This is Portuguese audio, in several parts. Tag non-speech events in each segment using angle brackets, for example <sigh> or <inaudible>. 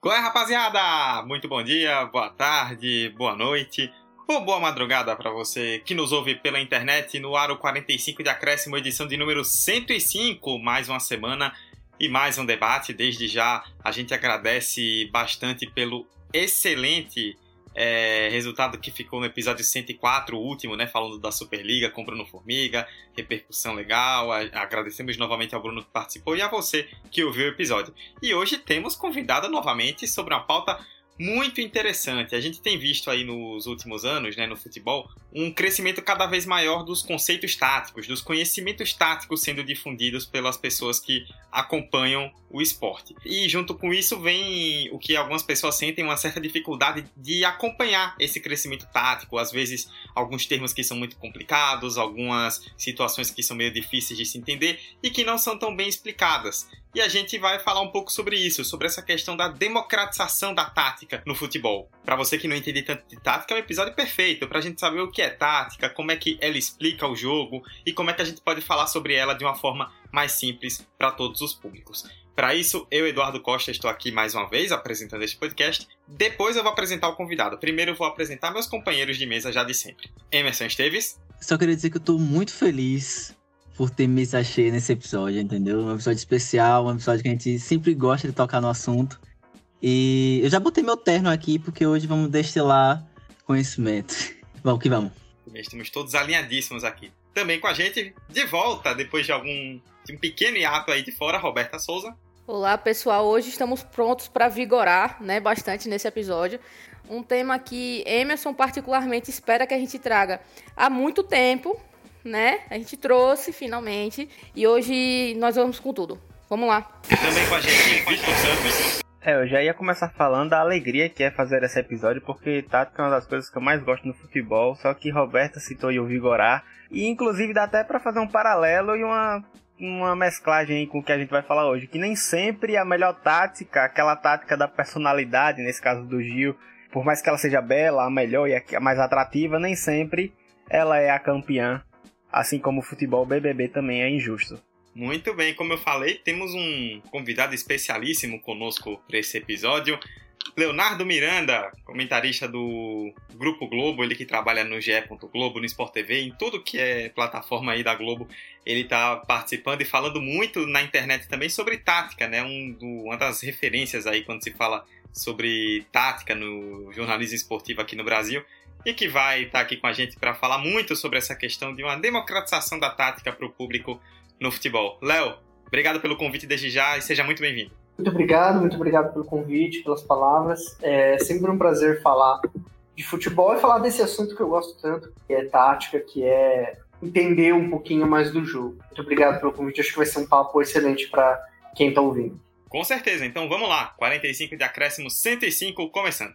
Qual é, rapaziada? Muito bom dia, boa tarde, boa noite ou boa madrugada para você que nos ouve pela internet no Aro 45 de Acréscimo, edição de número 105. Mais uma semana e mais um debate. Desde já, a gente agradece bastante pelo excelente é, resultado que ficou no episódio 104, o último, né? Falando da Superliga com Bruno Formiga, repercussão legal. Agradecemos novamente ao Bruno que participou e a você que ouviu o episódio. E hoje temos convidado novamente sobre uma pauta muito interessante. A gente tem visto aí nos últimos anos, né, no futebol, um crescimento cada vez maior dos conceitos táticos, dos conhecimentos táticos sendo difundidos pelas pessoas que acompanham o esporte. E junto com isso vem o que algumas pessoas sentem uma certa dificuldade de acompanhar esse crescimento tático, às vezes alguns termos que são muito complicados, algumas situações que são meio difíceis de se entender e que não são tão bem explicadas. E a gente vai falar um pouco sobre isso, sobre essa questão da democratização da tática no futebol. Para você que não entende tanto de tática, é um episódio perfeito para a gente saber o que é tática, como é que ela explica o jogo e como é que a gente pode falar sobre ela de uma forma mais simples para todos os públicos. Para isso, eu, Eduardo Costa, estou aqui mais uma vez apresentando este podcast. Depois eu vou apresentar o convidado. Primeiro eu vou apresentar meus companheiros de mesa já de sempre. Emerson Esteves. Só queria dizer que eu estou muito feliz por ter mesa cheia nesse episódio, entendeu? Um episódio especial, um episódio que a gente sempre gosta de tocar no assunto. E eu já botei meu terno aqui porque hoje vamos destilar conhecimento. <laughs> vamos que vamos. Estamos todos alinhadíssimos aqui. Também com a gente, de volta, depois de algum de um pequeno hiato aí de fora, Roberta Souza. Olá, pessoal. Hoje estamos prontos para vigorar, né, bastante nesse episódio. Um tema que Emerson particularmente espera que a gente traga há muito tempo, né? A gente trouxe finalmente e hoje nós vamos com tudo. Vamos lá. Também com a gente, Victor Santos. É, eu já ia começar falando da alegria que é fazer esse episódio, porque tática é uma das coisas que eu mais gosto no futebol, só que Roberta citou o Vigorar, e inclusive dá até para fazer um paralelo e uma, uma mesclagem com o que a gente vai falar hoje, que nem sempre a melhor tática, aquela tática da personalidade, nesse caso do Gil, por mais que ela seja bela, a melhor e a mais atrativa, nem sempre ela é a campeã assim como o futebol BBB também é injusto. Muito bem, como eu falei, temos um convidado especialíssimo conosco para esse episódio. Leonardo Miranda, comentarista do Grupo Globo, ele que trabalha no GE. Globo, no Sport TV, em tudo que é plataforma aí da Globo, ele está participando e falando muito na internet também sobre tática, né? Um do, uma das referências aí quando se fala sobre tática no jornalismo esportivo aqui no Brasil e que vai estar aqui com a gente para falar muito sobre essa questão de uma democratização da tática para o público no futebol. Léo, obrigado pelo convite desde já e seja muito bem-vindo. Muito obrigado, muito obrigado pelo convite, pelas palavras. É sempre um prazer falar de futebol e falar desse assunto que eu gosto tanto, que é tática, que é entender um pouquinho mais do jogo. Muito obrigado pelo convite, acho que vai ser um papo excelente para quem está ouvindo. Com certeza, então vamos lá. 45 de acréscimo, 105 começando.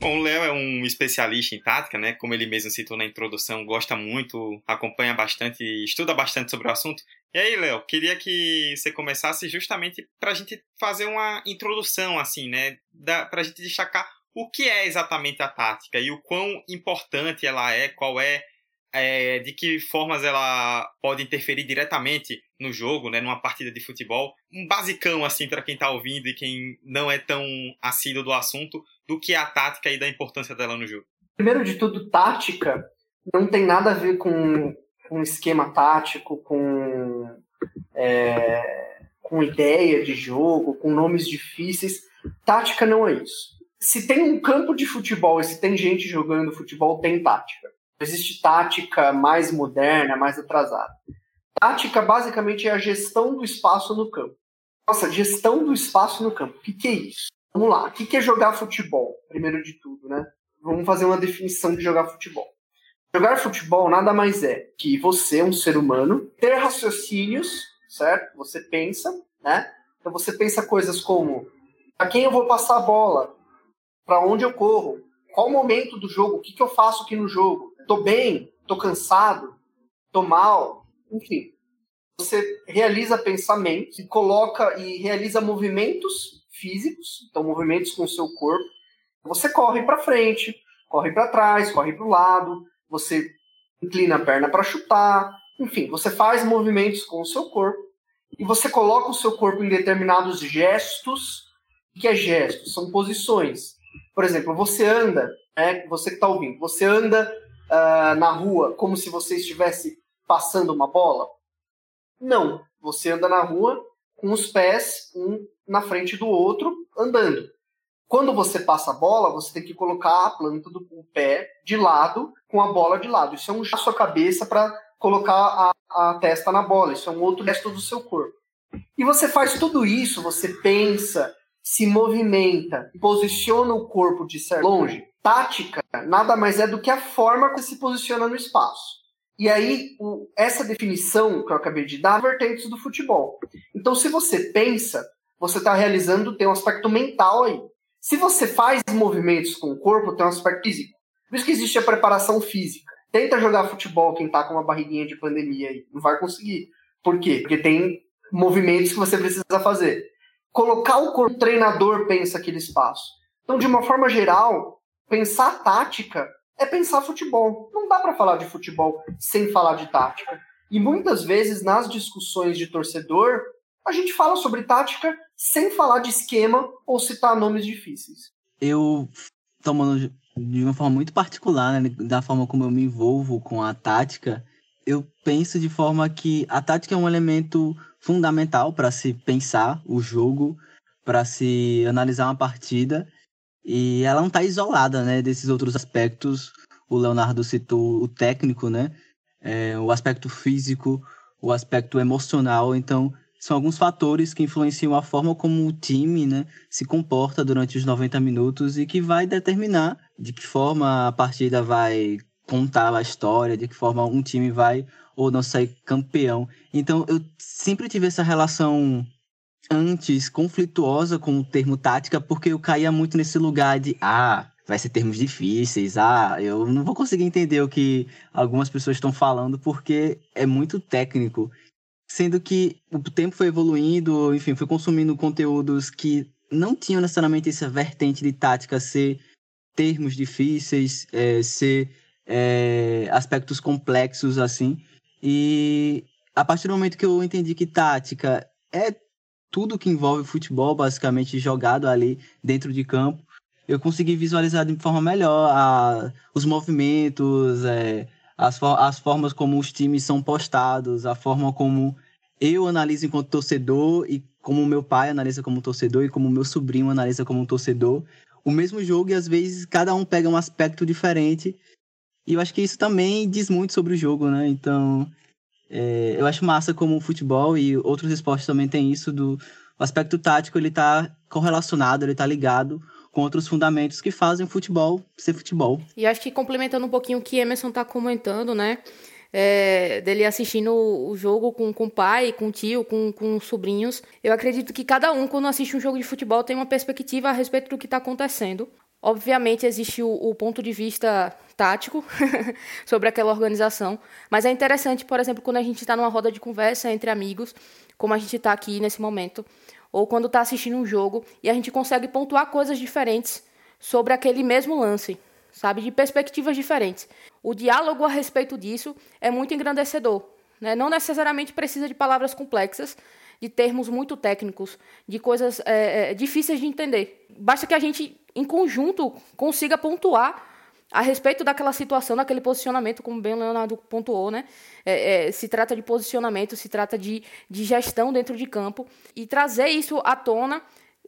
Bom, o Léo é um especialista em tática, né? Como ele mesmo citou na introdução, gosta muito, acompanha bastante, estuda bastante sobre o assunto. E aí, Léo, queria que você começasse justamente para a gente fazer uma introdução, assim, né? Para a gente destacar o que é exatamente a tática e o quão importante ela é, qual é, é de que formas ela pode interferir diretamente no jogo, né, numa partida de futebol. Um basicão assim para quem está ouvindo e quem não é tão assíduo do assunto, do que é a tática e da importância dela no jogo? Primeiro de tudo, tática não tem nada a ver com um esquema tático, com, é, com ideia de jogo, com nomes difíceis. Tática não é isso. Se tem um campo de futebol e se tem gente jogando futebol, tem tática. Existe tática mais moderna, mais atrasada. Tática basicamente é a gestão do espaço no campo. Nossa, gestão do espaço no campo. O que, que é isso? Vamos lá, o que é jogar futebol? Primeiro de tudo, né? Vamos fazer uma definição de jogar futebol. Jogar futebol nada mais é que você, um ser humano, ter raciocínios, certo? Você pensa, né? Então você pensa coisas como a quem eu vou passar a bola, para onde eu corro, qual o momento do jogo, o que, que eu faço aqui no jogo, tô bem, tô cansado, tô mal, enfim. Você realiza pensamentos e coloca e realiza movimentos físicos, então movimentos com o seu corpo. Você corre para frente, corre para trás, corre para o lado, você inclina a perna para chutar, enfim, você faz movimentos com o seu corpo e você coloca o seu corpo em determinados gestos. O que é gestos? São posições. Por exemplo, você anda, é, você que está ouvindo, você anda uh, na rua como se você estivesse passando uma bola? Não. Você anda na rua com os pés um na frente do outro, andando. Quando você passa a bola, você tem que colocar a planta do pé de lado, com a bola de lado. Isso é um gesto sua cabeça para colocar a, a testa na bola. Isso é um outro gesto do seu corpo. E você faz tudo isso, você pensa, se movimenta, posiciona o corpo de ser longe. Tática nada mais é do que a forma que se posiciona no espaço. E aí, o, essa definição que eu acabei de dar, vertentes do futebol. Então, se você pensa, você está realizando, tem um aspecto mental aí. Se você faz movimentos com o corpo, tem um aspecto físico. Por isso que existe a preparação física. Tenta jogar futebol quem tá com uma barriguinha de pandemia aí. Não vai conseguir. Por quê? Porque tem movimentos que você precisa fazer. Colocar o corpo, o treinador pensa aquele espaço. Então, de uma forma geral, pensar tática é pensar futebol. Não dá para falar de futebol sem falar de tática. E muitas vezes, nas discussões de torcedor, a gente fala sobre tática sem falar de esquema ou citar nomes difíceis. Eu, tomando de uma forma muito particular, né, da forma como eu me envolvo com a tática, eu penso de forma que a tática é um elemento fundamental para se pensar o jogo, para se analisar uma partida, e ela não está isolada, né, desses outros aspectos. O Leonardo citou o técnico, né, é, o aspecto físico, o aspecto emocional. Então, são alguns fatores que influenciam a forma como o time né, se comporta durante os 90 minutos e que vai determinar de que forma a partida vai contar a história, de que forma um time vai ou não sair campeão. Então eu sempre tive essa relação antes conflituosa com o termo tática, porque eu caía muito nesse lugar de ah, vai ser termos difíceis, ah, eu não vou conseguir entender o que algumas pessoas estão falando porque é muito técnico sendo que o tempo foi evoluindo, enfim, foi consumindo conteúdos que não tinham necessariamente essa vertente de tática ser termos difíceis, é, ser é, aspectos complexos assim. E a partir do momento que eu entendi que tática é tudo que envolve futebol, basicamente jogado ali dentro de campo, eu consegui visualizar de forma melhor a, os movimentos, é, as, as formas como os times são postados, a forma como eu analiso enquanto torcedor e como meu pai analisa como torcedor e como meu sobrinho analisa como torcedor. O mesmo jogo e às vezes cada um pega um aspecto diferente. E eu acho que isso também diz muito sobre o jogo, né? Então, é, eu acho massa como o futebol e outros esportes também tem isso do o aspecto tático, ele tá correlacionado, ele tá ligado com outros fundamentos que fazem o futebol ser futebol. E acho que complementando um pouquinho o que Emerson tá comentando, né? É, dele assistindo o jogo com, com o pai, com o tio, com, com os sobrinhos. Eu acredito que cada um, quando assiste um jogo de futebol, tem uma perspectiva a respeito do que está acontecendo. Obviamente existe o, o ponto de vista tático <laughs> sobre aquela organização, mas é interessante, por exemplo, quando a gente está numa roda de conversa entre amigos, como a gente está aqui nesse momento, ou quando está assistindo um jogo e a gente consegue pontuar coisas diferentes sobre aquele mesmo lance, sabe? De perspectivas diferentes. O diálogo a respeito disso é muito engrandecedor. Né? Não necessariamente precisa de palavras complexas, de termos muito técnicos, de coisas é, é, difíceis de entender. Basta que a gente, em conjunto, consiga pontuar a respeito daquela situação, daquele posicionamento, como bem o Leonardo pontuou, né? É, é, se trata de posicionamento, se trata de, de gestão dentro de campo. E trazer isso à tona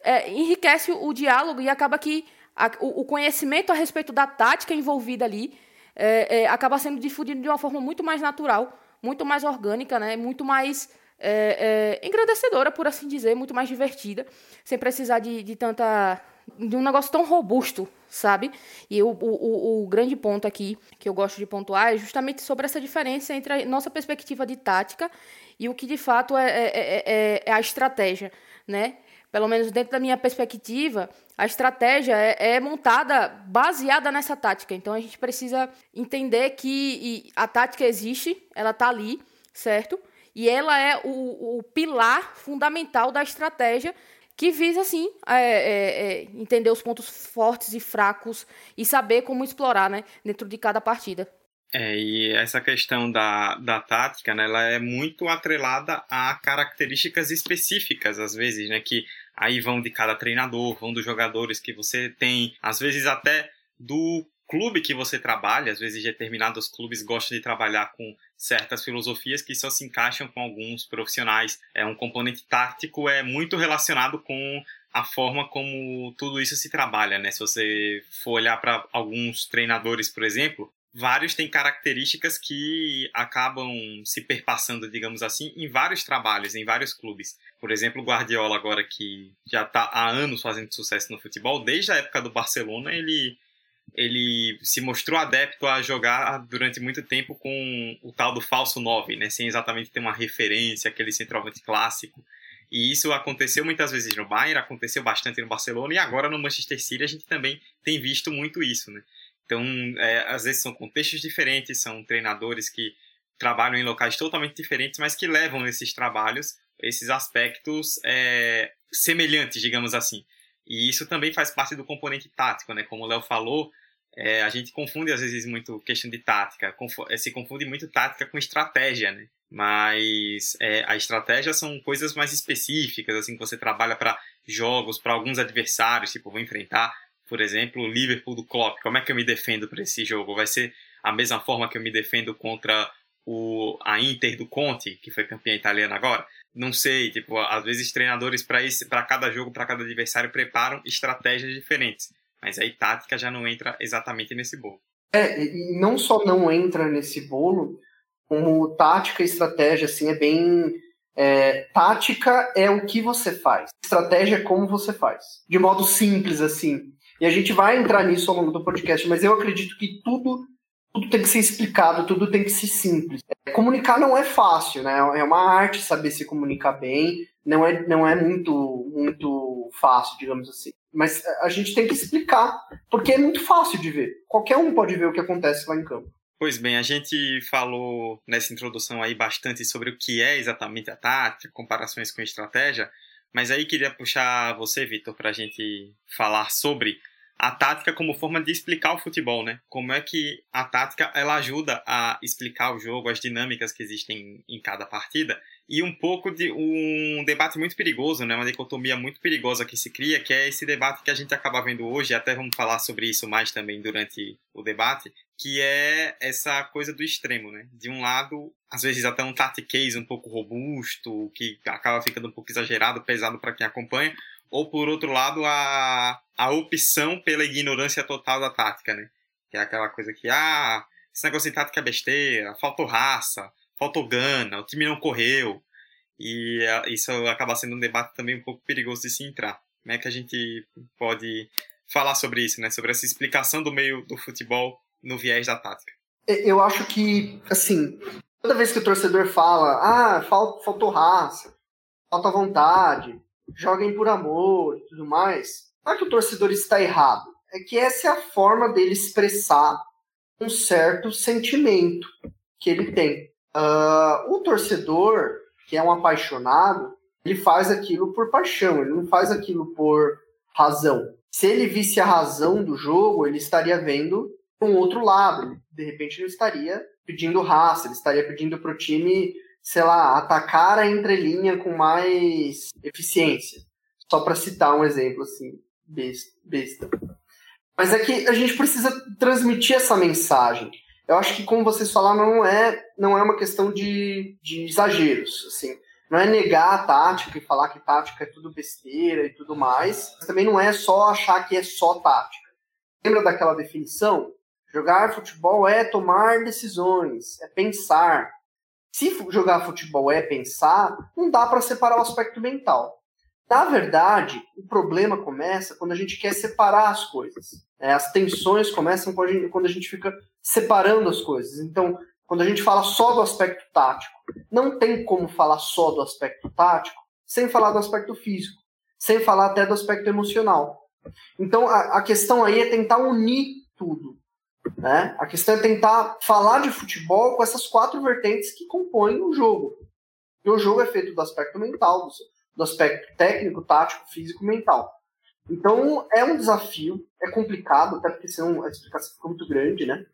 é, enriquece o diálogo e acaba que a, o, o, conhecimento a respeito da tática envolvida ali é, é, acaba sendo difundido de uma forma muito mais natural, muito mais orgânica, né? muito mais é, engrandecedora, por assim dizer, muito mais divertida, sem precisar de, de tanta de um negócio tão robusto, sabe? E o, o, o, grande ponto aqui que eu gosto de pontuar é justamente sobre essa diferença entre a nossa perspectiva de tática e o que de fato é, é, é, é, é a estratégia, né? pelo menos dentro da minha perspectiva, a estratégia é, é, montada baseada nessa tática. Então a gente precisa entender que a tática existe, ela está ali, certo? E ela é o, o, pilar fundamental da estratégia que visa, assim, é, é, é, entender os pontos fortes e fracos e saber como explorar né, dentro de cada partida. É, e essa questão da, da tática, né, ela é muito atrelada a características específicas, às vezes, né, que aí vão de cada treinador, vão dos jogadores que você tem, às vezes até do clube que você trabalha, às vezes determinados clubes gostam de trabalhar com certas filosofias que só se encaixam com alguns profissionais. É um componente tático é muito relacionado com a forma como tudo isso se trabalha, né? Se você for olhar para alguns treinadores, por exemplo, vários têm características que acabam se perpassando, digamos assim, em vários trabalhos, em vários clubes. Por exemplo, o Guardiola agora que já está há anos fazendo sucesso no futebol, desde a época do Barcelona, ele ele se mostrou adepto a jogar durante muito tempo com o tal do falso 9, né, sem exatamente ter uma referência, aquele centroavante clássico. E isso aconteceu muitas vezes no Bayern, aconteceu bastante no Barcelona e agora no Manchester City a gente também tem visto muito isso, né? Então, é, às vezes são contextos diferentes, são treinadores que trabalham em locais totalmente diferentes, mas que levam nesses trabalhos esses aspectos é, semelhantes, digamos assim. E isso também faz parte do componente tático, né? Como o Léo falou, é, a gente confunde às vezes muito questão de tática, é, se confunde muito tática com estratégia, né? Mas é, a estratégia são coisas mais específicas, assim, que você trabalha para jogos, para alguns adversários, tipo, vou enfrentar, por exemplo, o Liverpool do Klopp. Como é que eu me defendo para esse jogo? Vai ser a mesma forma que eu me defendo contra o, a Inter do Conte, que foi campeã italiana agora? Não sei, tipo, às vezes treinadores para esse para cada jogo, para cada adversário preparam estratégias diferentes, mas aí tática já não entra exatamente nesse bolo. É, e não só não entra nesse bolo, como tática e estratégia assim é bem é, tática é o que você faz, estratégia é como você faz, de modo simples assim. E a gente vai entrar nisso ao longo do podcast, mas eu acredito que tudo tudo tem que ser explicado, tudo tem que ser simples. Comunicar não é fácil, né? É uma arte saber se comunicar bem, não é, não é muito, muito fácil, digamos assim. Mas a gente tem que explicar, porque é muito fácil de ver. Qualquer um pode ver o que acontece lá em campo. Pois bem, a gente falou nessa introdução aí bastante sobre o que é exatamente a tática, comparações com estratégia, mas aí queria puxar você, Vitor, para a gente falar sobre a tática como forma de explicar o futebol, né? Como é que a tática ela ajuda a explicar o jogo, as dinâmicas que existem em cada partida e um pouco de um debate muito perigoso, né? Uma dicotomia muito perigosa que se cria, que é esse debate que a gente acaba vendo hoje, até vamos falar sobre isso mais também durante o debate, que é essa coisa do extremo, né? De um lado, às vezes até um tactiquez um pouco robusto, que acaba ficando um pouco exagerado, pesado para quem acompanha, ou por outro lado a, a opção pela ignorância total da tática, né? Que é aquela coisa que, ah, esse negócio de tática é besteira, faltou raça, faltou gana, o time não correu. E é, isso acaba sendo um debate também um pouco perigoso de se entrar. Como é que a gente pode falar sobre isso, né? Sobre essa explicação do meio do futebol no viés da tática. Eu acho que, assim, toda vez que o torcedor fala, ah, faltou raça, falta vontade, joguem por amor e tudo mais. Não é que o torcedor está errado, é que essa é a forma dele expressar um certo sentimento que ele tem. Uh, o torcedor, que é um apaixonado, ele faz aquilo por paixão, ele não faz aquilo por razão. Se ele visse a razão do jogo, ele estaria vendo um outro lado. Ele, de repente, não estaria pedindo raça, ele estaria pedindo para o time sei lá, atacar a entrelinha com mais eficiência. Só para citar um exemplo assim, besta. Mas é que a gente precisa transmitir essa mensagem. Eu acho que, como vocês falaram, não é, não é uma questão de, de exageros. Assim. Não é negar a tática e falar que tática é tudo besteira e tudo mais. Mas também não é só achar que é só tática. Lembra daquela definição? Jogar futebol é tomar decisões, é pensar, se jogar futebol é pensar, não dá para separar o aspecto mental. Na verdade, o problema começa quando a gente quer separar as coisas. É, as tensões começam quando a gente fica separando as coisas. Então, quando a gente fala só do aspecto tático, não tem como falar só do aspecto tático sem falar do aspecto físico, sem falar até do aspecto emocional. Então a, a questão aí é tentar unir tudo. Né? A questão é tentar falar de futebol com essas quatro vertentes que compõem o jogo. E o jogo é feito do aspecto mental, do, aspecto técnico, tático, físico, mental. Então é um desafio, é complicado, até porque senão a explicação fica muito grande, né?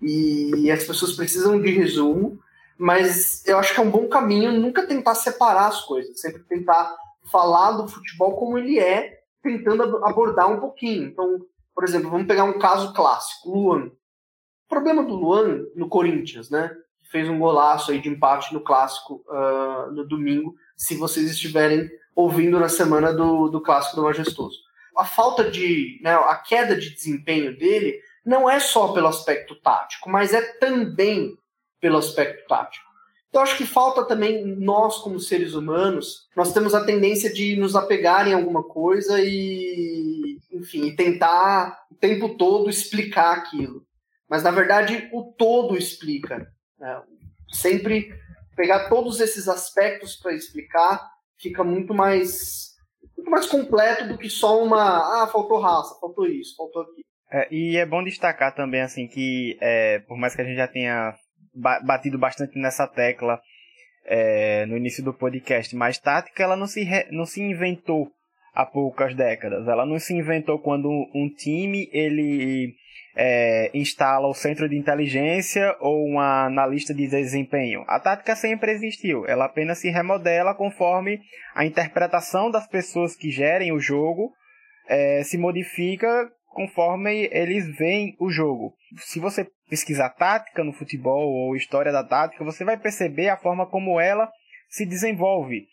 E as pessoas precisam de resumo, mas eu acho que é um bom caminho nunca tentar separar as coisas, sempre tentar falar do futebol como ele é, tentando abordar um pouquinho. Então, por exemplo, vamos pegar um caso clássico, Luan. O problema do Luan no Corinthians, né? Fez um golaço aí de empate no clássico uh, no domingo, se vocês estiverem ouvindo na semana do, do clássico do Majestoso. A falta de, né, a queda de desempenho dele não é só pelo aspecto tático, mas é também pelo aspecto tático. Então acho que falta também nós como seres humanos, nós temos a tendência de nos apegar em alguma coisa e, enfim, tentar o tempo todo explicar aquilo. Mas na verdade o todo explica. Né? Sempre pegar todos esses aspectos para explicar fica muito mais muito mais completo do que só uma ah faltou raça, faltou isso, faltou aquilo. É, e é bom destacar também assim que é, por mais que a gente já tenha batido bastante nessa tecla é, no início do podcast, mas tática ela não se, re, não se inventou há poucas décadas. Ela não se inventou quando um time ele é, instala o centro de inteligência ou uma analista de desempenho. A tática sempre existiu, ela apenas se remodela conforme a interpretação das pessoas que gerem o jogo é, se modifica conforme eles veem o jogo. Se você pesquisar tática no futebol ou história da tática, você vai perceber a forma como ela se desenvolve.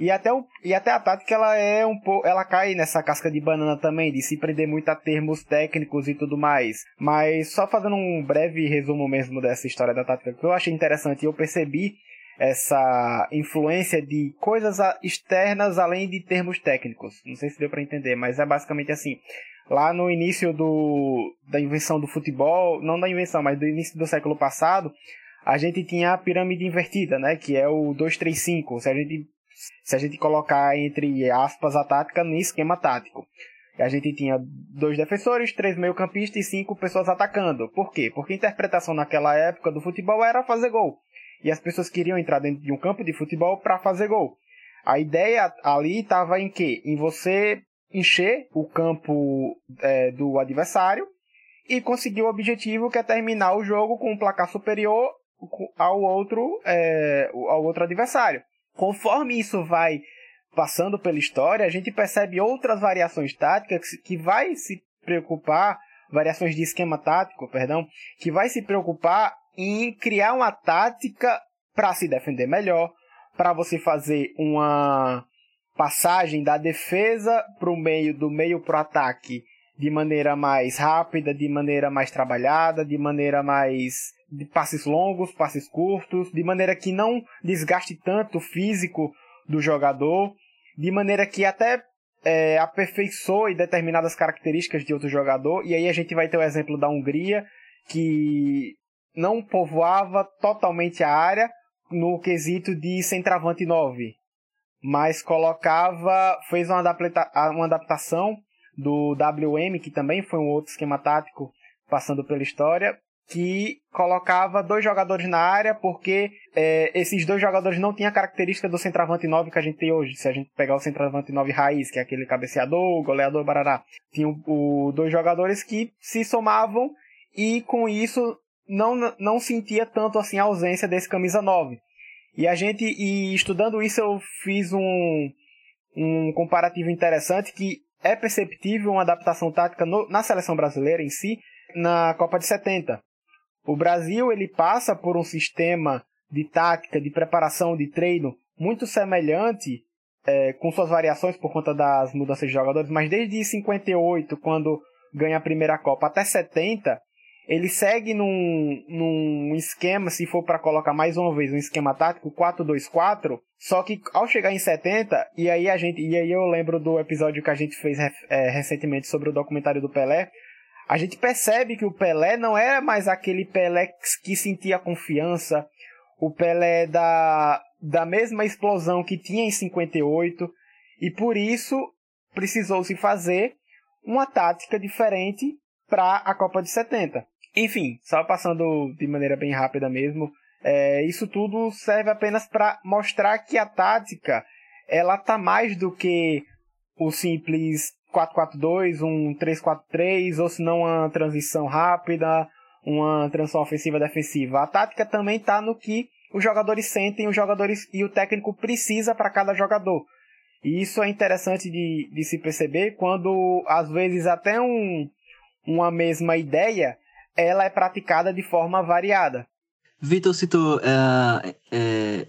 E até, o, e até a tática ela é um pouco. Ela cai nessa casca de banana também, de se prender muito a termos técnicos e tudo mais. Mas só fazendo um breve resumo mesmo dessa história da tática que eu achei interessante, eu percebi essa influência de coisas externas além de termos técnicos. Não sei se deu para entender, mas é basicamente assim lá no início do, da invenção do futebol, não da invenção, mas do início do século passado, a gente tinha a pirâmide invertida, né, que é o 235, se a gente se a gente colocar entre aspas a tática no esquema tático. A gente tinha dois defensores, três meio-campistas e cinco pessoas atacando. Por quê? Porque a interpretação naquela época do futebol era fazer gol. E as pessoas queriam entrar dentro de um campo de futebol para fazer gol. A ideia ali estava em quê? Em você encher o campo é, do adversário e conseguir o objetivo que é terminar o jogo com um placar superior ao outro, é, ao outro adversário. Conforme isso vai passando pela história, a gente percebe outras variações táticas que vai se preocupar, variações de esquema tático, perdão, que vai se preocupar em criar uma tática para se defender melhor, para você fazer uma passagem da defesa para o meio, do meio para o ataque de maneira mais rápida, de maneira mais trabalhada, de maneira mais de passes longos, passes curtos, de maneira que não desgaste tanto o físico do jogador, de maneira que até é, aperfeiçoe determinadas características de outro jogador. E aí a gente vai ter o exemplo da Hungria, que não povoava totalmente a área no quesito de centroavante 9 mas colocava, fez uma, adapta, uma adaptação do WM, que também foi um outro esquema tático passando pela história, que colocava dois jogadores na área, porque é, esses dois jogadores não tinham a característica do centroavante 9 que a gente tem hoje. Se a gente pegar o centroavante 9 raiz, que é aquele cabeceador, goleador, barará, tinha o, o, dois jogadores que se somavam e com isso não, não sentia tanto assim a ausência desse camisa 9. E a gente, e estudando isso, eu fiz um, um comparativo interessante que é perceptível uma adaptação tática no, na seleção brasileira em si, na Copa de 70. O Brasil ele passa por um sistema de tática, de preparação, de treino muito semelhante, é, com suas variações por conta das mudanças de jogadores, mas desde 58, quando ganha a primeira Copa, até 70, ele segue num, num esquema, se for para colocar mais uma vez um esquema tático 4-2-4, só que ao chegar em 70, e aí a gente, e aí eu lembro do episódio que a gente fez é, recentemente sobre o documentário do Pelé, a gente percebe que o Pelé não era mais aquele Pelé que sentia confiança, o Pelé da, da mesma explosão que tinha em 58, E por isso precisou se fazer uma tática diferente para a Copa de 70. Enfim, só passando de maneira bem rápida mesmo, é, isso tudo serve apenas para mostrar que a tática ela tá mais do que o simples 4-4-2, um 3-4-3, ou se não uma transição rápida, uma transição ofensiva defensiva. A tática também está no que os jogadores sentem, os jogadores e o técnico precisa para cada jogador. E isso é interessante de, de se perceber quando às vezes até um, uma mesma ideia ela é praticada de forma variada. Vitor citou uh,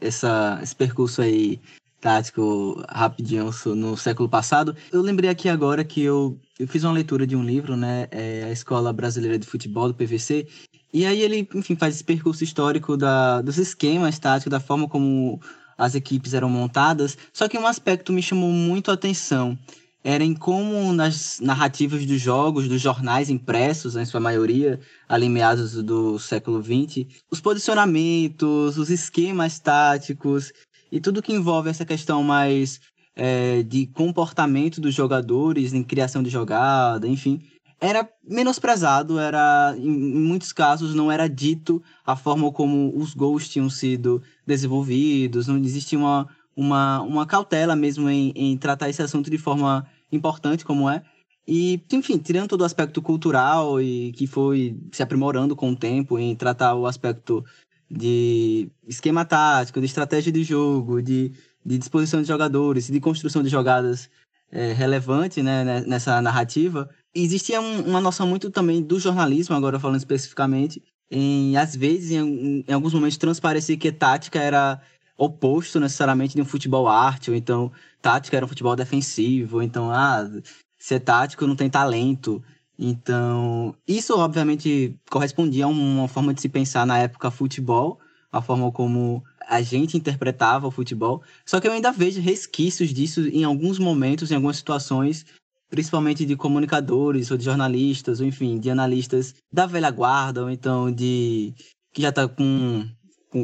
essa, esse percurso aí tático rapidinho no século passado. Eu lembrei aqui agora que eu, eu fiz uma leitura de um livro, né? É a Escola Brasileira de Futebol, do PVC. E aí ele, enfim, faz esse percurso histórico da, dos esquemas táticos, da forma como as equipes eram montadas. Só que um aspecto me chamou muito a atenção era em como nas narrativas dos jogos, dos jornais impressos, em sua maioria, ali meados do século XX, os posicionamentos, os esquemas táticos e tudo que envolve essa questão mais é, de comportamento dos jogadores em criação de jogada, enfim, era menosprezado, era em muitos casos não era dito a forma como os gols tinham sido desenvolvidos, não existia uma uma, uma cautela mesmo em, em tratar esse assunto de forma importante como é. E, enfim, tirando todo o aspecto cultural e que foi se aprimorando com o tempo em tratar o aspecto de esquema tático, de estratégia de jogo, de, de disposição de jogadores, de construção de jogadas é, relevante né, nessa narrativa, existia um, uma noção muito também do jornalismo, agora falando especificamente, em, às vezes, em, em alguns momentos, transparecer que tática era oposto necessariamente de um futebol arte, ou então tática era um futebol defensivo, ou então, ah, ser tático não tem talento. Então, isso obviamente correspondia a uma forma de se pensar na época futebol, a forma como a gente interpretava o futebol. Só que eu ainda vejo resquícios disso em alguns momentos, em algumas situações, principalmente de comunicadores ou de jornalistas, ou enfim, de analistas da velha guarda, ou então de que já está com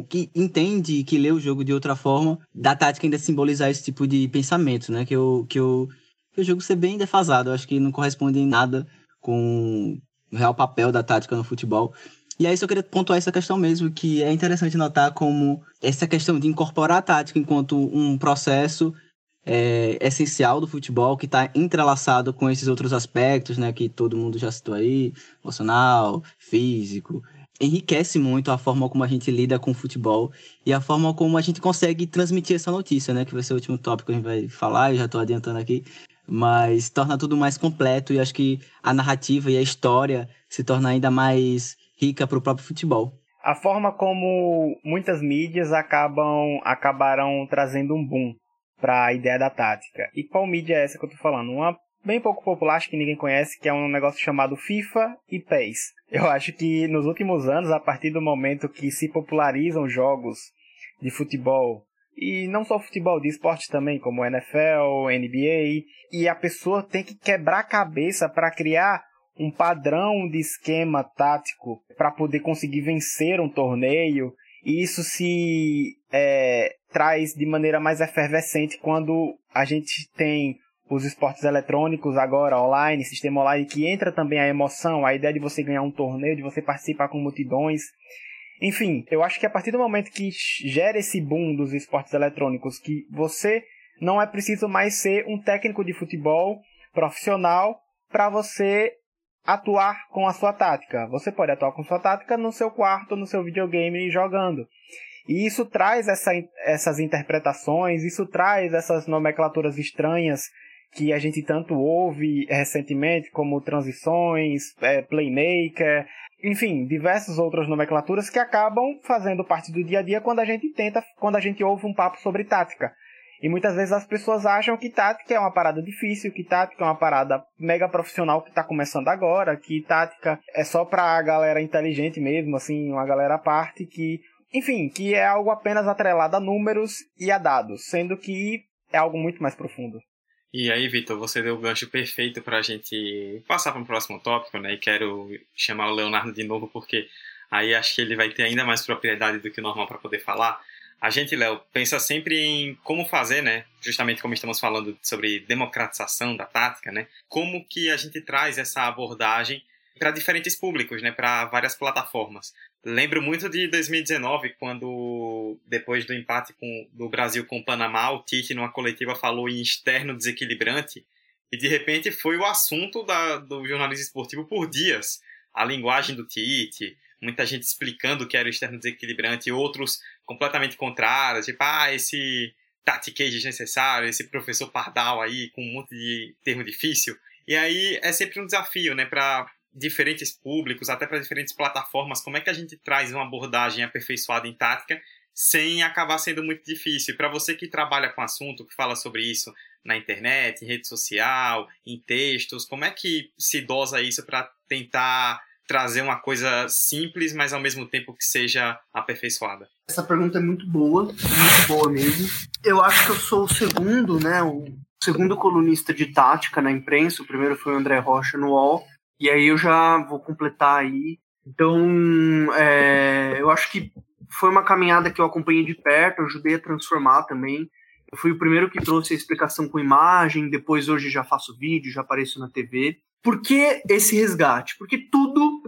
que entende que lê o jogo de outra forma, da tática ainda simbolizar esse tipo de pensamento, né? Que, eu, que, eu, o jogo ser bem defasado. Eu acho que não corresponde em nada com o real papel da tática no futebol. E aí só queria pontuar essa questão mesmo, que é interessante notar como essa questão de incorporar a tática enquanto um processo é, essencial do futebol, que está entrelaçado com esses outros aspectos, né, que todo mundo já citou aí, emocional, físico, enriquece muito a forma como a gente lida com o futebol e a forma como a gente consegue transmitir essa notícia, né? Que vai ser o último tópico que a gente vai falar, eu já estou adiantando aqui, mas torna tudo mais completo e acho que a narrativa e a história se torna ainda mais rica para o próprio futebol. A forma como muitas mídias acabam acabaram trazendo um boom para a ideia da tática. E qual mídia é essa que eu estou falando? Uma bem pouco popular, acho que ninguém conhece, que é um negócio chamado FIFA e PES. Eu acho que nos últimos anos, a partir do momento que se popularizam jogos de futebol, e não só futebol, de esportes também, como NFL, NBA, e a pessoa tem que quebrar a cabeça para criar um padrão de esquema tático para poder conseguir vencer um torneio, e isso se é, traz de maneira mais efervescente quando a gente tem os esportes eletrônicos agora online, sistema online, que entra também a emoção, a ideia de você ganhar um torneio, de você participar com multidões. Enfim, eu acho que a partir do momento que gera esse boom dos esportes eletrônicos, que você não é preciso mais ser um técnico de futebol profissional para você atuar com a sua tática. Você pode atuar com sua tática no seu quarto, no seu videogame jogando. E isso traz essa, essas interpretações, isso traz essas nomenclaturas estranhas que a gente tanto ouve recentemente, como transições, é, playmaker, enfim, diversas outras nomenclaturas que acabam fazendo parte do dia a dia quando a gente tenta, quando a gente ouve um papo sobre tática. E muitas vezes as pessoas acham que tática é uma parada difícil, que tática é uma parada mega profissional que está começando agora, que tática é só para a galera inteligente mesmo, assim, uma galera à parte que, enfim, que é algo apenas atrelado a números e a dados, sendo que é algo muito mais profundo. E aí, Vitor, você deu o gancho perfeito para a gente passar para o próximo tópico, né? E quero chamar o Leonardo de novo, porque aí acho que ele vai ter ainda mais propriedade do que o normal para poder falar. A gente, Léo, pensa sempre em como fazer, né? Justamente como estamos falando sobre democratização da tática, né? Como que a gente traz essa abordagem para diferentes públicos, né? Para várias plataformas. Lembro muito de 2019, quando, depois do empate com, do Brasil com o Panamá, o Tite, numa coletiva, falou em externo desequilibrante, e de repente foi o assunto da, do jornalismo esportivo por dias. A linguagem do Tite, muita gente explicando o que era o externo desequilibrante, outros completamente contrários, tipo, ah, esse tatiquez desnecessário, esse professor Pardal aí com um monte de termo difícil. E aí é sempre um desafio, né, para diferentes públicos, até para diferentes plataformas, como é que a gente traz uma abordagem aperfeiçoada em tática sem acabar sendo muito difícil. Para você que trabalha com assunto, que fala sobre isso na internet, em rede social, em textos, como é que se dosa isso para tentar trazer uma coisa simples, mas ao mesmo tempo que seja aperfeiçoada? Essa pergunta é muito boa, muito boa mesmo. Eu acho que eu sou o segundo, né, o segundo colunista de tática na imprensa. O primeiro foi o André Rocha no UOL. E aí eu já vou completar aí. Então, é, eu acho que foi uma caminhada que eu acompanhei de perto, ajudei a transformar também. Eu fui o primeiro que trouxe a explicação com imagem, depois hoje já faço vídeo, já apareço na TV. Por que esse resgate? Porque tudo,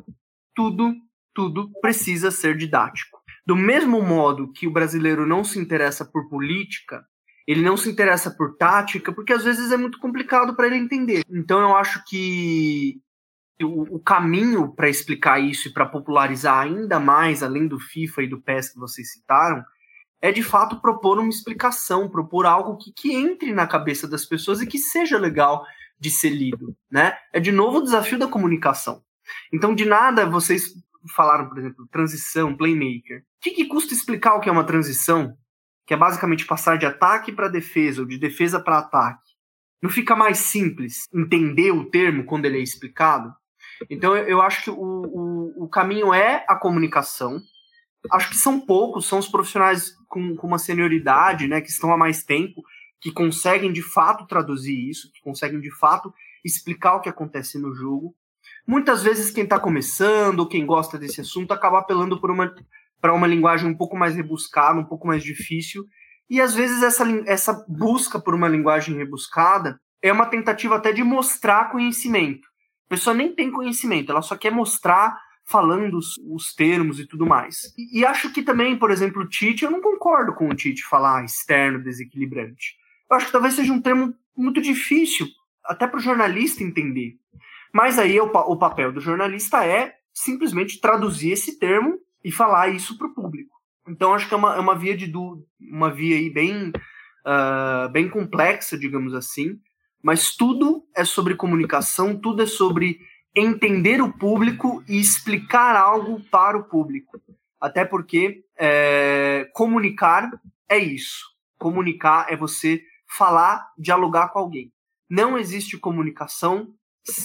tudo, tudo precisa ser didático. Do mesmo modo que o brasileiro não se interessa por política, ele não se interessa por tática, porque às vezes é muito complicado para ele entender. Então eu acho que o, caminho para explicar isso e para popularizar ainda mais, além do FIFA e do PES que vocês citaram, é de fato propor uma explicação, propor algo que, que entre na cabeça das pessoas e que seja legal de ser lido, né? É de novo o desafio da comunicação. Então, de nada vocês falaram, por exemplo, transição, playmaker. O que, que custa explicar o que é uma transição? Que é basicamente passar de ataque para defesa ou de defesa para ataque. Não fica mais simples entender o termo quando ele é explicado? Então eu acho que o, o, o, caminho é a comunicação. Acho que são poucos, são os profissionais com, com uma senioridade, né, que estão há mais tempo, que conseguem de fato traduzir isso, que conseguem de fato explicar o que acontece no jogo. Muitas vezes quem está começando, quem gosta desse assunto, acaba apelando por uma para uma linguagem um pouco mais rebuscada, um pouco mais difícil. E às vezes essa, essa busca por uma linguagem rebuscada é uma tentativa até de mostrar conhecimento. A pessoa nem tem conhecimento, ela só quer mostrar falando os, os termos e tudo mais. E, e, acho que também, por exemplo, o Tite, eu não concordo com o Tite falar externo desequilibrante. Eu acho que talvez seja um termo muito difícil, até para o jornalista entender. Mas aí o, o papel do jornalista é simplesmente traduzir esse termo e falar isso para o público. Então acho que é uma, é uma via de uma via aí bem, uh, bem complexa, digamos assim, mas tudo é sobre comunicação, tudo é sobre entender o público e explicar algo para o público. Até porque é, comunicar é isso. Comunicar é você falar, dialogar com alguém. Não existe comunicação.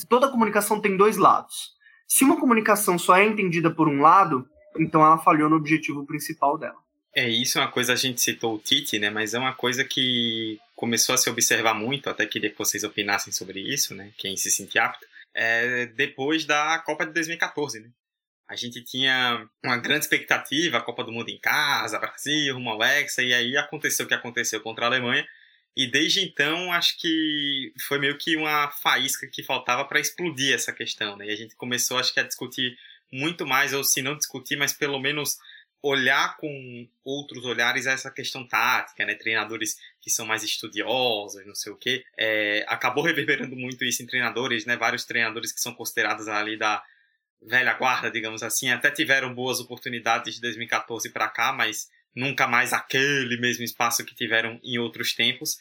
Toda comunicação tem dois lados. Se uma comunicação só é entendida por um lado, então ela falhou no objetivo principal dela. É, isso é uma coisa, a gente citou o Tite, né? Mas é uma coisa que começou a se observar muito, até queria que vocês opinassem sobre isso, né? Quem se sentir apto, é depois da Copa de 2014, né? A gente tinha uma grande expectativa, a Copa do Mundo em casa, Brasil, rumo ao Hexa, e aí aconteceu o que aconteceu contra a Alemanha. E desde então, acho que foi meio que uma faísca que faltava para explodir essa questão, né? E a gente começou, acho que, a discutir muito mais, ou se não discutir, mas pelo menos olhar com outros olhares essa questão tática, né? Treinadores que são mais estudiosos, não sei o quê. É, acabou <laughs> reverberando muito isso em treinadores, né? Vários treinadores que são considerados ali da velha guarda, digamos assim, até tiveram boas oportunidades de 2014 para cá, mas nunca mais aquele mesmo espaço que tiveram em outros tempos.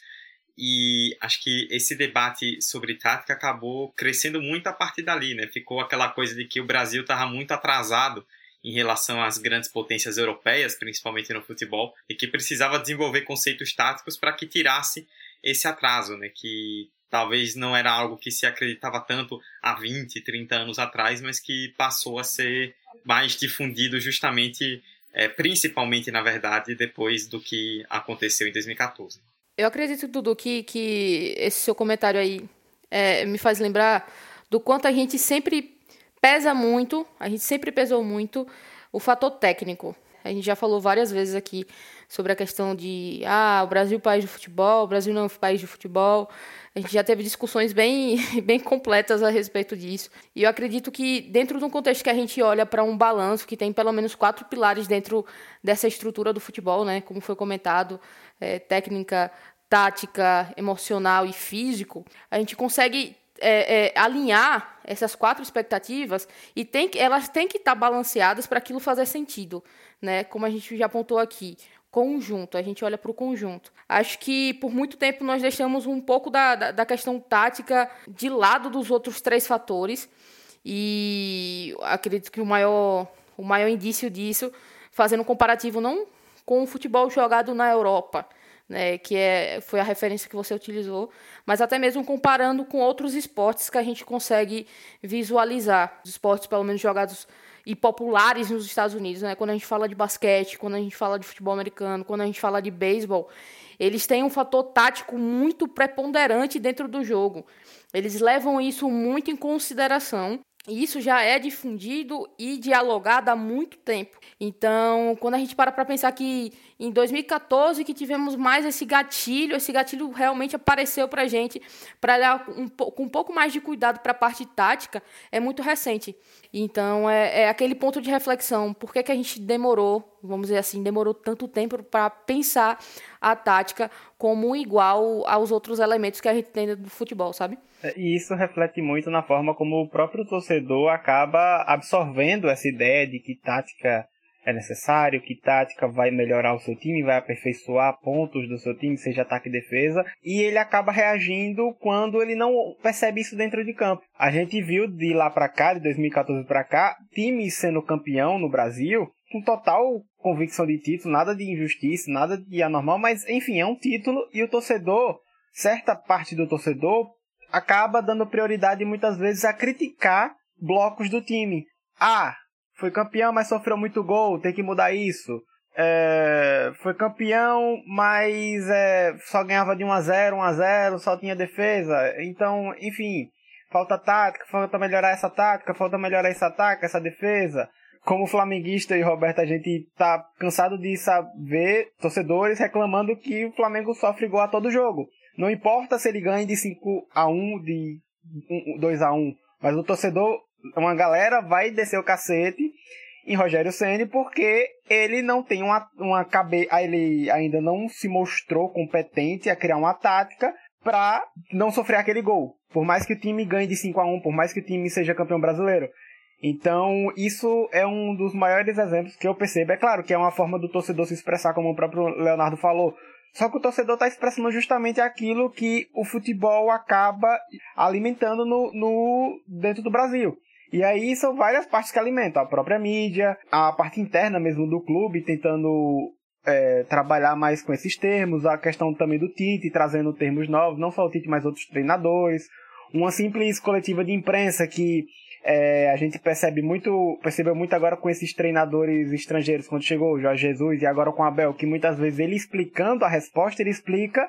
E acho que esse debate sobre tática acabou crescendo muito a partir dali, né? Ficou aquela coisa de que o Brasil estava muito atrasado em relação às grandes potências europeias, principalmente no futebol, e que precisava desenvolver conceitos táticos para que tirasse esse atraso, né, que talvez não era algo que se acreditava tanto há 20, 30 anos atrás, mas que passou a ser mais difundido justamente, é, principalmente, na verdade, depois do que aconteceu em 2014. Eu acredito, Dudu, que, que esse seu comentário aí é, me faz lembrar do quanto a gente sempre pesa muito, a gente sempre pesou muito o fator técnico. A gente já falou várias vezes aqui sobre a questão de ah, o Brasil país de futebol, o Brasil não é país de futebol. A gente já teve discussões bem, <laughs> bem completas a respeito disso. E eu acredito que, dentro de um contexto que a gente olha para um balanço, que tem pelo menos quatro pilares dentro dessa estrutura do futebol, né? Como foi comentado, é, técnica, tática, emocional e físico, a gente consegue é, é, alinhar essas quatro expectativas e tem elas têm que estar balanceadas para aquilo fazer sentido, né? Como a gente já apontou aqui conjunto, a gente olha para o conjunto. Acho que por muito tempo nós deixamos um pouco da, da, da, questão tática de lado dos outros três fatores, e acredito que o maior, o maior indício disso, fazendo um comparativo não com o futebol jogado na Europa, né, que é, foi a referência que você utilizou, mas até mesmo comparando com outros esportes que a gente consegue visualizar, os esportes pelo menos jogados e populares nos Estados Unidos, né? Quando a gente fala de basquete, quando a gente fala de futebol americano, quando a gente fala de beisebol, eles têm um fator tático muito preponderante dentro do jogo. Eles levam isso muito em consideração isso já é difundido e dialogado há muito tempo. Então, quando a gente para para pensar que em 2014 que tivemos mais esse gatilho, esse gatilho realmente apareceu para a gente para olhar um, com um pouco mais de cuidado para a parte tática, é muito recente. Então, é, é, aquele ponto de reflexão. Por que, que a gente demorou, vamos dizer assim, demorou tanto tempo para pensar a tática como igual aos outros elementos que a gente tem do futebol, sabe? É, e isso reflete muito na forma como o próprio torcedor acaba absorvendo essa ideia de que tática é necessário, que tática vai melhorar o seu time, vai aperfeiçoar pontos do seu time, seja ataque e defesa, e ele acaba reagindo quando ele não percebe isso dentro de campo. A gente viu de lá para cá, de 2014 para cá, times sendo campeão no Brasil com total convicção de título, nada de injustiça, nada de anormal, mas enfim, é um título e o torcedor, certa parte do torcedor acaba dando prioridade muitas vezes a criticar blocos do time. Ah, foi campeão, mas sofreu muito gol, tem que mudar isso. É, foi campeão, mas é, só ganhava de 1 a 0 1 a 0 só tinha defesa. Então, enfim, falta tática, falta melhorar essa tática, falta melhorar essa tática, essa defesa. Como flamenguista e Roberto, a gente tá cansado de saber torcedores reclamando que o Flamengo sofre gol a todo jogo. Não importa se ele ganha de 5 a 1 de 2 a 1 mas o torcedor, uma galera vai descer o cacete em Rogério Ceni porque ele não tem uma, uma cabeça, ele ainda não se mostrou competente a criar uma tática para não sofrer aquele gol. Por mais que o time ganhe de 5 a 1 por mais que o time seja campeão brasileiro. Então, isso é um dos maiores exemplos que eu percebo. É claro que é uma forma do torcedor se expressar, como o próprio Leonardo falou. Só que o torcedor está expressando justamente aquilo que o futebol acaba alimentando no, no, dentro do Brasil. E aí são várias partes que alimentam. A própria mídia, a parte interna mesmo do clube, tentando é, trabalhar mais com esses termos, a questão também do Tite, trazendo termos novos, não só o Tite, mas outros treinadores. Uma simples coletiva de imprensa que é, a gente percebe muito, percebeu muito agora com esses treinadores estrangeiros, quando chegou o Jorge Jesus e agora com o Abel, que muitas vezes ele explicando a resposta, ele explica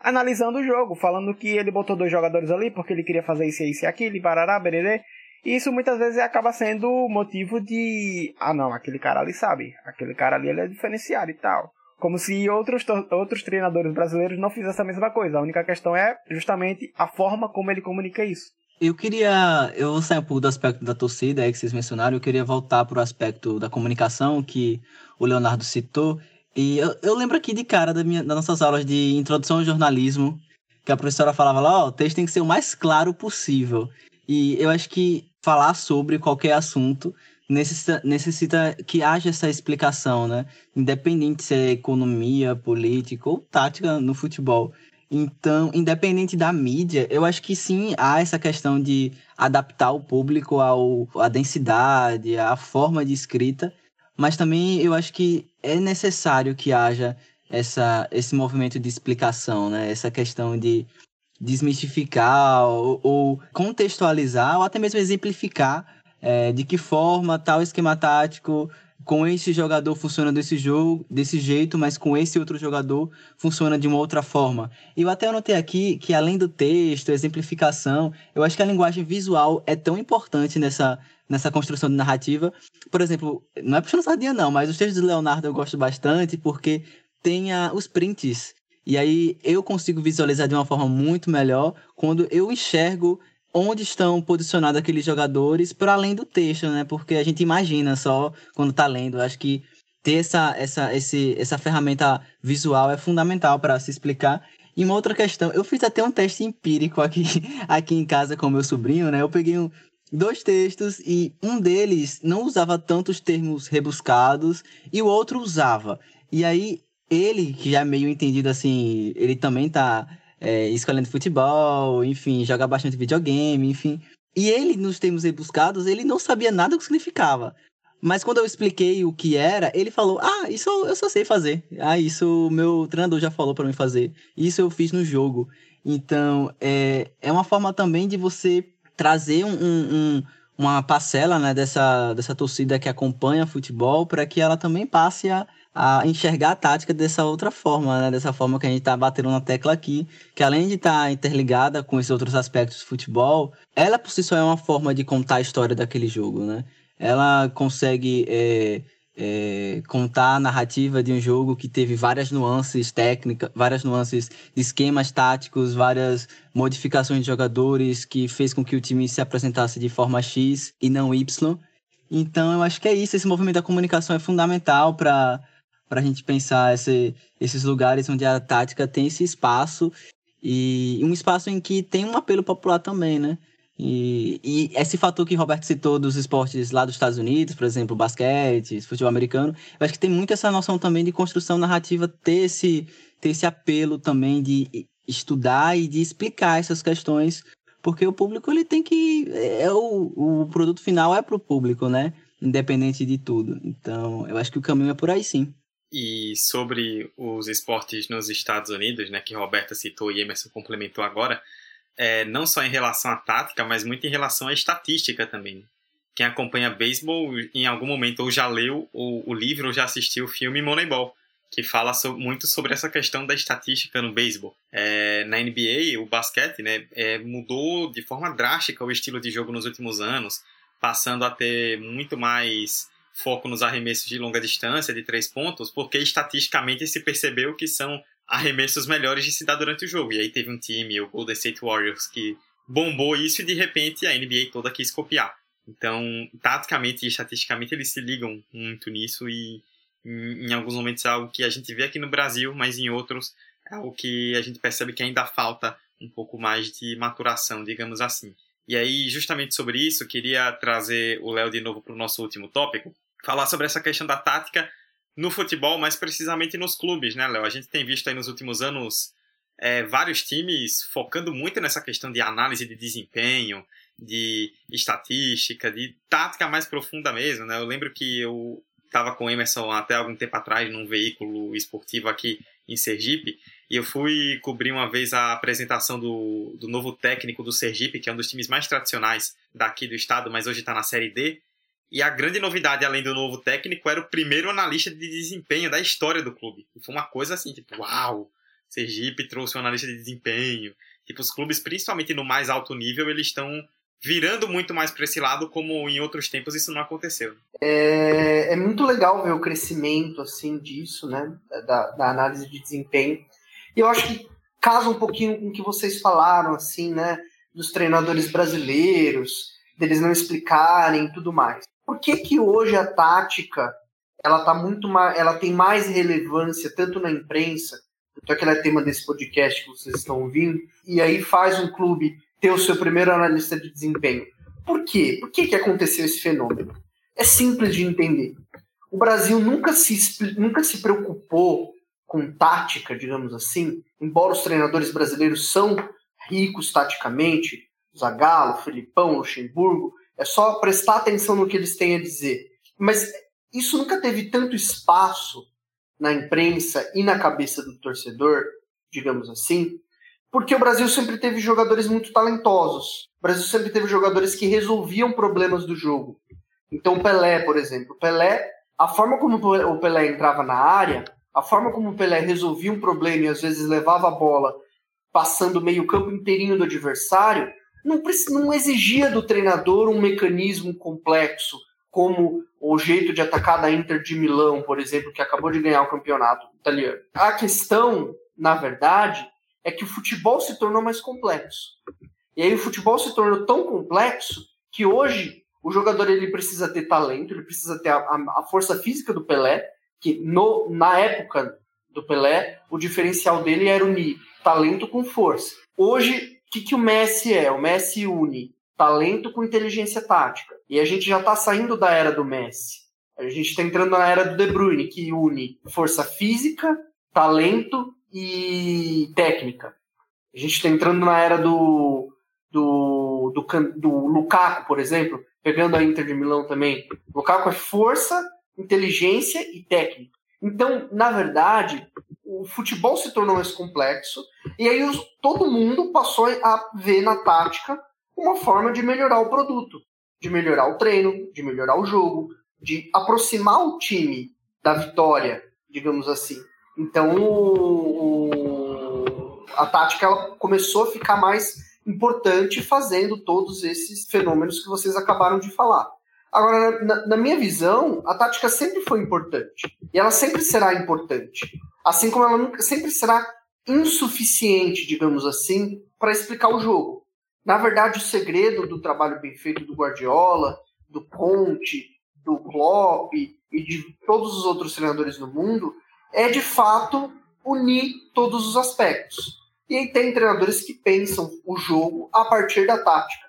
analisando o jogo, falando que ele botou dois jogadores ali porque ele queria fazer isso, isso e aquilo, e barará, bererê. E isso muitas vezes acaba sendo motivo de, ah não, aquele cara ali sabe, aquele cara ali ele é diferenciado e tal. Como se outros, outros treinadores brasileiros não fizessem a mesma coisa. A única questão é justamente a forma como ele comunica isso. Eu queria. Eu sair um pouco do aspecto da torcida aí que vocês mencionaram. Eu queria voltar para o aspecto da comunicação que o Leonardo citou. E eu, eu lembro aqui de cara da minha, das nossas aulas de introdução ao jornalismo, que a professora falava lá: ó, oh, o texto tem que ser o mais claro possível. E eu acho que falar sobre qualquer assunto necessita, necessita que haja essa explicação, né? Independente se é economia, política ou tática no futebol. Então, independente da mídia, eu acho que sim há essa questão de adaptar o público ao, à densidade, à forma de escrita, mas também eu acho que é necessário que haja essa, esse movimento de explicação, né? Essa questão de desmistificar ou, ou contextualizar ou até mesmo exemplificar é, de que forma tal esquema tático com esse jogador funciona desse jogo, desse jeito, mas com esse outro jogador funciona de uma outra forma. Eu até anotei aqui que além do texto, exemplificação, eu acho que a linguagem visual é tão importante nessa, nessa construção de narrativa. Por exemplo, não é puxando sardinha não, mas os textos do Leonardo eu gosto bastante porque tem a, os prints. E aí eu consigo visualizar de uma forma muito melhor quando eu enxergo onde estão posicionados aqueles jogadores para além do texto, né? Porque a gente imagina só quando está lendo. Acho que ter essa, essa, esse, essa ferramenta visual é fundamental para se explicar. E uma outra questão, eu fiz até um teste empírico aqui, <laughs> aqui em casa com meu sobrinho, né? Eu peguei um, dois textos e um deles não usava tantos termos rebuscados e o outro usava. E aí ele, que já é meio entendido assim, ele também tá é, escolhendo futebol, enfim, joga bastante videogame, enfim. E ele, nos termos rebuscados, ele não sabia nada do que significava. Mas quando eu expliquei o que era, ele falou: Ah, isso eu só sei fazer. Ah, isso meu treinador já falou para mim fazer. Isso eu fiz no jogo. Então, é, é uma forma também de você trazer um, um, uma parcela né, dessa, dessa torcida que acompanha futebol para que ela também passe a, a enxergar a tática dessa outra forma, né? Dessa forma que a gente está batendo na tecla aqui, que além de estar tá interligada com esses outros aspectos do futebol, ela por si só é uma forma de contar a história daquele jogo, né? Ela consegue é, é, contar a narrativa de um jogo que teve várias nuances técnicas, várias nuances de esquemas táticos, várias modificações de jogadores que fez com que o time se apresentasse de forma X e não Y. Então eu acho que é isso, esse movimento da comunicação é fundamental para para a gente pensar esse, esses lugares onde a tática tem esse espaço e um espaço em que tem um apelo popular também, né? E, e, esse fator que Roberto citou dos esportes lá dos Estados Unidos, por exemplo, basquete, futebol americano, eu acho que tem muito essa noção também de construção narrativa, ter esse, ter esse apelo também de estudar e de explicar essas questões, porque o público ele tem que. É o, o produto final é para o público, né? Independente de tudo. Então, eu acho que o caminho é por aí sim. E sobre os esportes nos Estados Unidos, né, que Roberta citou e Emerson complementou agora, é, não só em relação à tática, mas muito em relação à estatística também. Quem acompanha beisebol, em algum momento ou já leu o, livro ou já assistiu o filme Moneyball, que fala so, muito sobre essa questão da estatística no beisebol. É, na NBA, o basquete né, é, mudou de forma drástica o estilo de jogo nos últimos anos, passando a ter muito mais foco nos arremessos de longa distância, de três pontos, porque estatisticamente se percebeu que são arremessos melhores de se dar durante o jogo. E aí teve um time, o Golden State Warriors, que bombou isso e de repente a NBA toda quis copiar. Então, taticamente e estatisticamente eles se ligam muito nisso e em, alguns momentos é algo que a gente vê aqui no Brasil, mas em outros é algo que a gente percebe que ainda falta um pouco mais de maturação, digamos assim. E aí, justamente sobre isso, queria trazer o Léo de novo para o nosso último tópico, falar sobre essa questão da tática no futebol, mais precisamente nos clubes, né, Léo? A gente tem visto aí nos últimos anos é, vários times focando muito nessa questão de análise de desempenho, de estatística, de tática mais profunda mesmo, né? Eu lembro que eu estava com o Emerson até algum tempo atrás num veículo esportivo aqui em Sergipe e eu fui cobrir uma vez a apresentação do, do novo técnico do Sergipe, que é um dos times mais tradicionais daqui do estado, mas hoje está na Série D. E a grande novidade, além do novo técnico, era o primeiro analista de desempenho da história do clube. E foi uma coisa assim, tipo, uau! Sergipe trouxe um analista de desempenho. Tipo, os clubes, principalmente no mais alto nível, eles estão virando muito mais para esse lado, como em outros tempos isso não aconteceu. É, é muito legal ver o crescimento assim disso, né, da, da, análise de desempenho. E eu acho que casa um pouquinho com o que vocês falaram, assim, né, dos treinadores brasileiros, deles não explicarem e tudo mais por que, que hoje a tática ela tá muito mais, ela tem mais relevância tanto na imprensa, tanto é que ela é tema desse podcast que vocês estão ouvindo, e aí faz um clube ter o seu primeiro analista de desempenho. Por quê? Por que, que aconteceu esse fenômeno? É simples de entender. O Brasil nunca se, nunca se preocupou com tática, digamos assim, embora os treinadores brasileiros são ricos taticamente, Zagallo, Felipão, Luxemburgo, é só prestar atenção no que eles têm a dizer. Mas isso nunca teve tanto espaço na imprensa e na cabeça do torcedor, digamos assim, porque o Brasil sempre teve jogadores muito talentosos. O Brasil sempre teve jogadores que resolviam problemas do jogo. Então, Pelé, por exemplo. Pelé a forma como o Pelé entrava na área, a forma como o Pelé resolvia um problema e às vezes levava a bola passando meio campo inteirinho do adversário, não, não exigia do treinador um mecanismo complexo, como o jeito de atacar da Inter de Milão, por exemplo, que acabou de ganhar o campeonato italiano. A questão, na verdade, é que o futebol se tornou mais complexo. E aí o futebol se tornou tão complexo que hoje o jogador ele precisa ter talento, ele precisa ter a, a, força física do Pelé, que no, na época do Pelé, o diferencial dele era unir talento com força. Hoje, que, que o Messi é? O Messi une talento com inteligência tática. E a gente já está saindo da era do Messi. A gente está entrando na era do De Bruyne, que une força física, talento e técnica. A gente está entrando na era do, do, do, do Lukaku, por exemplo, pegando a Inter de Milão também. Lukaku é força, inteligência e técnica. Então, na verdade, o futebol se tornou mais complexo e aí os, todo mundo passou a ver na tática uma forma de melhorar o produto, de melhorar o treino, de melhorar o jogo, de aproximar o time da vitória, digamos assim. Então, o, o, a tática ela começou a ficar mais importante fazendo todos esses fenômenos que vocês acabaram de falar. Agora, na, na, minha visão, a tática sempre foi importante. E ela sempre será importante. Assim como ela nunca, sempre será insuficiente, digamos assim, para explicar o jogo. Na verdade, o segredo do trabalho bem feito do Guardiola, do Conte, do Klopp e de todos os outros treinadores do mundo é, de fato, unir todos os aspectos. E tem treinadores que pensam o jogo a partir da tática.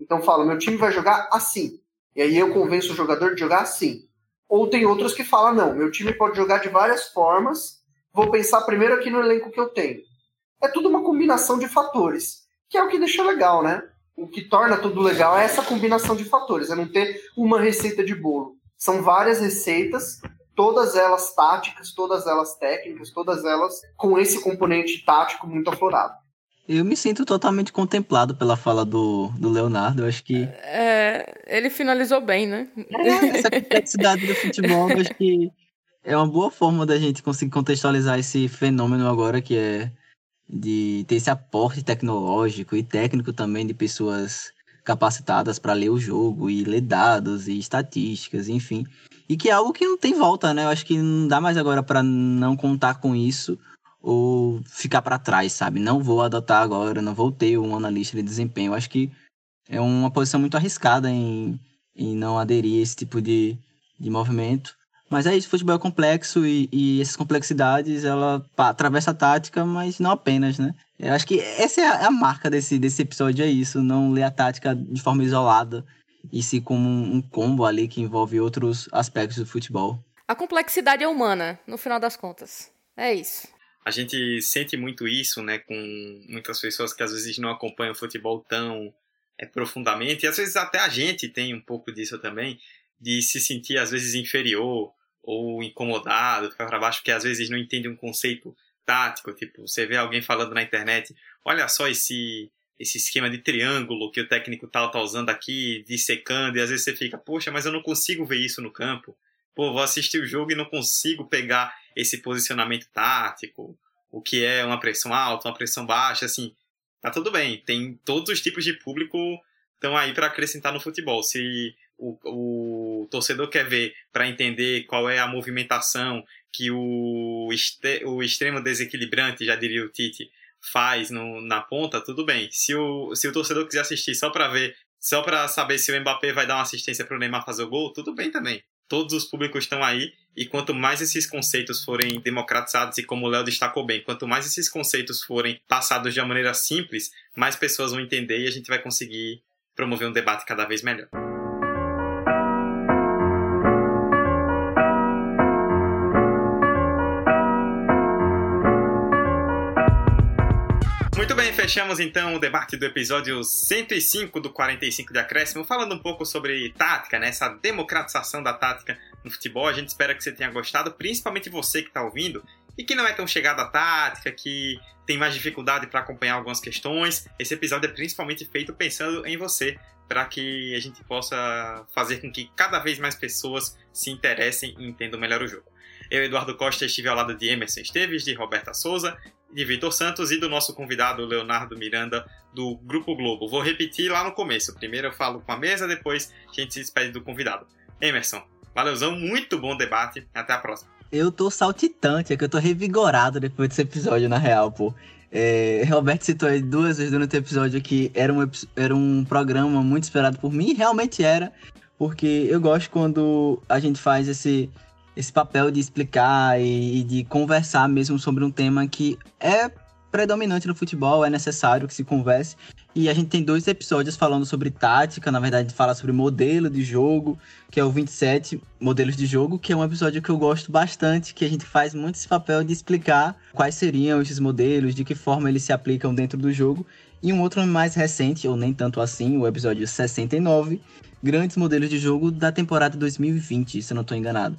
Então fala, meu time vai jogar assim. E aí eu convenço o jogador de jogar assim. Ou tem outros que falam, não, meu time pode jogar de várias formas, vou pensar primeiro aqui no elenco que eu tenho. É tudo uma combinação de fatores, que é o que deixa legal, né? O que torna tudo legal é essa combinação de fatores, é não ter uma receita de bolo. São várias receitas, todas elas táticas, todas elas técnicas, todas elas com esse componente tático muito aflorado. Eu me sinto totalmente contemplado pela fala do, do Leonardo. Eu acho que. É, ele finalizou bem, né? É, essa complexidade do futebol, eu acho que é uma boa forma da gente conseguir contextualizar esse fenômeno agora, que é de ter esse aporte tecnológico e técnico também de pessoas capacitadas para ler o jogo e ler dados e estatísticas, enfim. E que é algo que não tem volta, né? Eu acho que não dá mais agora para não contar com isso ou ficar para trás, sabe? Não vou adotar agora, não vou ter um analista de desempenho. Eu acho que é uma posição muito arriscada em, em não aderir a esse tipo de, de movimento. Mas é isso, futebol é complexo e, e essas complexidades, ela pá, atravessa a tática, mas não apenas, né? Eu acho que essa é a, é a, marca desse, desse episódio, é isso, não ler a tática de forma isolada e se como um, um combo ali que envolve outros aspectos do futebol. A complexidade é humana, no final das contas. É isso a gente sente muito isso, né, com muitas pessoas que às vezes não acompanham o futebol tão é, profundamente, e às vezes até a gente tem um pouco disso também, de se sentir às vezes inferior ou incomodado, ficar para baixo, porque às vezes não entende um conceito tático, tipo, você vê alguém falando na internet, olha só esse esse esquema de triângulo que o técnico tal tá usando aqui, dissecando, e às vezes você fica, poxa, mas eu não consigo ver isso no campo. Pô, vou assistir o jogo e não consigo pegar esse posicionamento tático, o que é uma pressão alta, uma pressão baixa, assim, tá tudo bem. Tem todos os tipos de público estão aí para acrescentar no futebol. Se o, o torcedor quer ver para entender qual é a movimentação que o, o extremo desequilibrante, já diria o Tite, faz no, na ponta, tudo bem. Se o, se o torcedor quiser assistir só para ver, só para saber se o Mbappé vai dar uma assistência para o Neymar fazer o gol, tudo bem também todos os públicos estão aí e quanto mais esses conceitos forem democratizados, e como o Léo destacou bem, quanto mais esses conceitos forem passados de uma maneira simples, mais pessoas vão entender e a gente vai conseguir promover um debate cada vez melhor. Muito bem, fechamos então o debate do episódio 105 do 45 de Acréscimo, falando um pouco sobre tática, né? essa democratização da tática no futebol. A gente espera que você tenha gostado, principalmente você que está ouvindo. e que não é tão chegado à tática, que tem mais dificuldade para acompanhar algumas questões, esse episódio é principalmente feito pensando em você, para que a gente possa fazer com que cada vez mais pessoas se interessem e entendam melhor o jogo. Eu, Eduardo Costa, estive ao lado de Emerson Esteves, de Roberta Souza, de Vitor Santos e do nosso convidado Leonardo Miranda, do Grupo Globo. Vou repetir lá no começo. Primeiro eu falo com a mesa, depois a gente se despede do convidado. Emerson, valeuzão, muito bom debate. Até a próxima. Eu tô saltitante, é que eu tô revigorado depois desse episódio, na real, pô. É, Roberto citou aí duas vezes durante o episódio que era um, era um programa muito esperado por mim, e realmente era, porque eu gosto quando a gente faz esse, esse papel de explicar e, e de conversar mesmo sobre um tema que é predominante no futebol, é necessário que se converse. E a gente tem dois episódios falando sobre tática, na verdade, fala sobre modelo de jogo, que é o 27 modelos de jogo, que é um episódio que eu gosto bastante, que a gente faz muito esse papel de explicar quais seriam esses modelos, de que forma eles se aplicam dentro do jogo. E um outro mais recente, ou nem tanto assim, o episódio 69, grandes modelos de jogo da temporada 2020, se eu não estou enganado.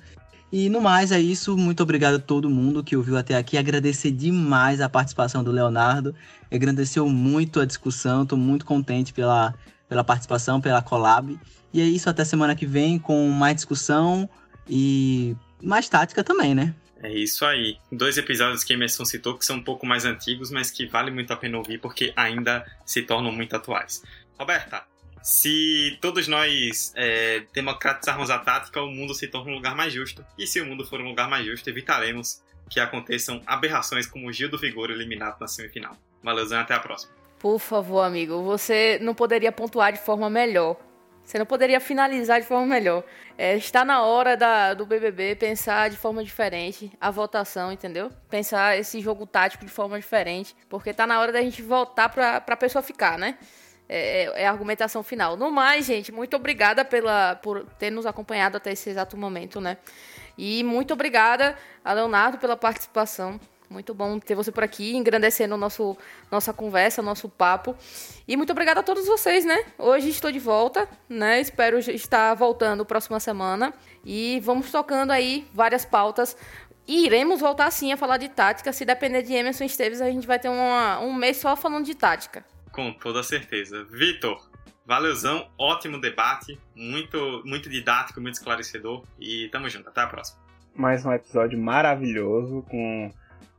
E no mais é isso. Muito obrigado a todo mundo que ouviu até aqui. Agradecer demais a participação do Leonardo. Agradeceu muito a discussão. Estou muito contente pela, pela participação, pela collab. E é isso. Até semana que vem com mais discussão e mais tática também, né? É isso aí. Dois episódios que Emerson citou que são um pouco mais antigos, mas que vale muito a pena ouvir porque ainda se tornam muito atuais. Roberta, se todos nós é, democratizarmos a tática, o mundo se torna um lugar mais justo. E se o mundo for um lugar mais justo, evitaremos que aconteçam aberrações como o Gil do Vigor eliminado na semifinal. Valeuzão, até a próxima. Por favor, amigo, você não poderia pontuar de forma melhor. Você não poderia finalizar de forma melhor. É, está na hora da, do BBB pensar de forma diferente a votação, entendeu? Pensar esse jogo tático de forma diferente, porque está na hora da gente voltar para a pessoa ficar, né? É, é, é, a argumentação final. No mais, gente, muito obrigada pela, por ter nos acompanhado até esse exato momento, né? E muito obrigada a Leonardo pela participação. Muito bom ter você por aqui, engrandecendo nosso, nossa conversa, nosso papo. E muito obrigada a todos vocês, né? Hoje estou de volta, né? Espero estar voltando próxima semana. E vamos tocando aí várias pautas. E iremos voltar sim a falar de tática. Se depender de Emerson Esteves, a gente vai ter uma, um mês só falando de tática. Com toda certeza. Vitor, valeuzão, ótimo debate, muito, muito didático, muito esclarecedor e tamo junto, até a próxima. Mais um episódio maravilhoso com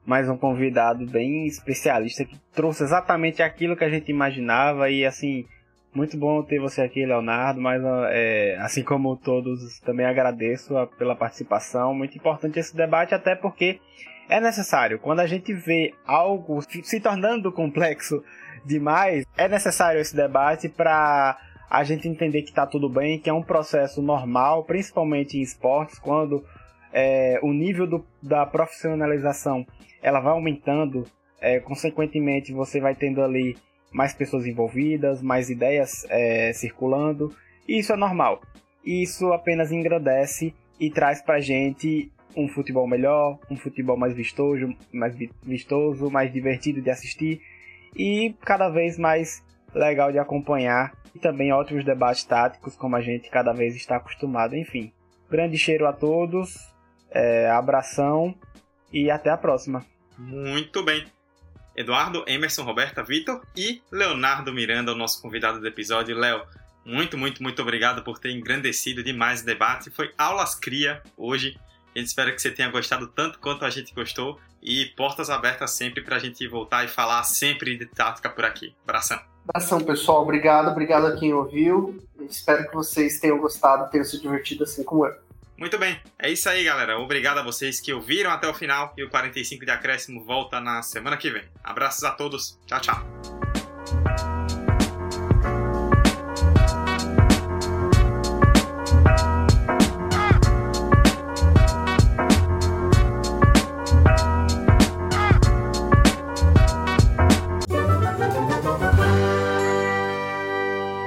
mais um convidado bem especialista que trouxe exatamente aquilo que a gente imaginava e assim muito bom ter você aqui, Leonardo. Mas é, assim como todos, também agradeço a, pela participação. Muito importante esse debate, até porque é necessário. Quando a gente vê algo se tornando complexo demais, é necessário esse debate para a gente entender que está tudo bem, que é um processo normal, principalmente em esportes, quando é, o nível do, da profissionalização ela vai aumentando, é, consequentemente você vai tendo ali mais pessoas envolvidas, mais ideias é, circulando, e isso é normal. Isso apenas engrandece e traz para gente um futebol melhor, um futebol mais vistoso, mais vistoso, mais divertido de assistir e cada vez mais legal de acompanhar e também outros debates táticos como a gente cada vez está acostumado. Enfim, grande cheiro a todos, é, abração e até a próxima. Muito bem. Eduardo, Emerson, Roberta, Vitor e Leonardo Miranda, o nosso convidado do episódio. Léo, muito, muito, muito obrigado por ter engrandecido demais o debate. Foi aulas cria hoje. A gente espera que você tenha gostado tanto quanto a gente gostou. E portas abertas sempre para a gente voltar e falar sempre de tática por aqui. Abração. Abração, pessoal. Obrigado, obrigado a quem ouviu. Espero que vocês tenham gostado, tenham se divertido assim como eu. Muito bem, é isso aí, galera. Obrigado a vocês que ouviram até o final e o 45 de acréscimo volta na semana que vem. Abraços a todos. Tchau, tchau.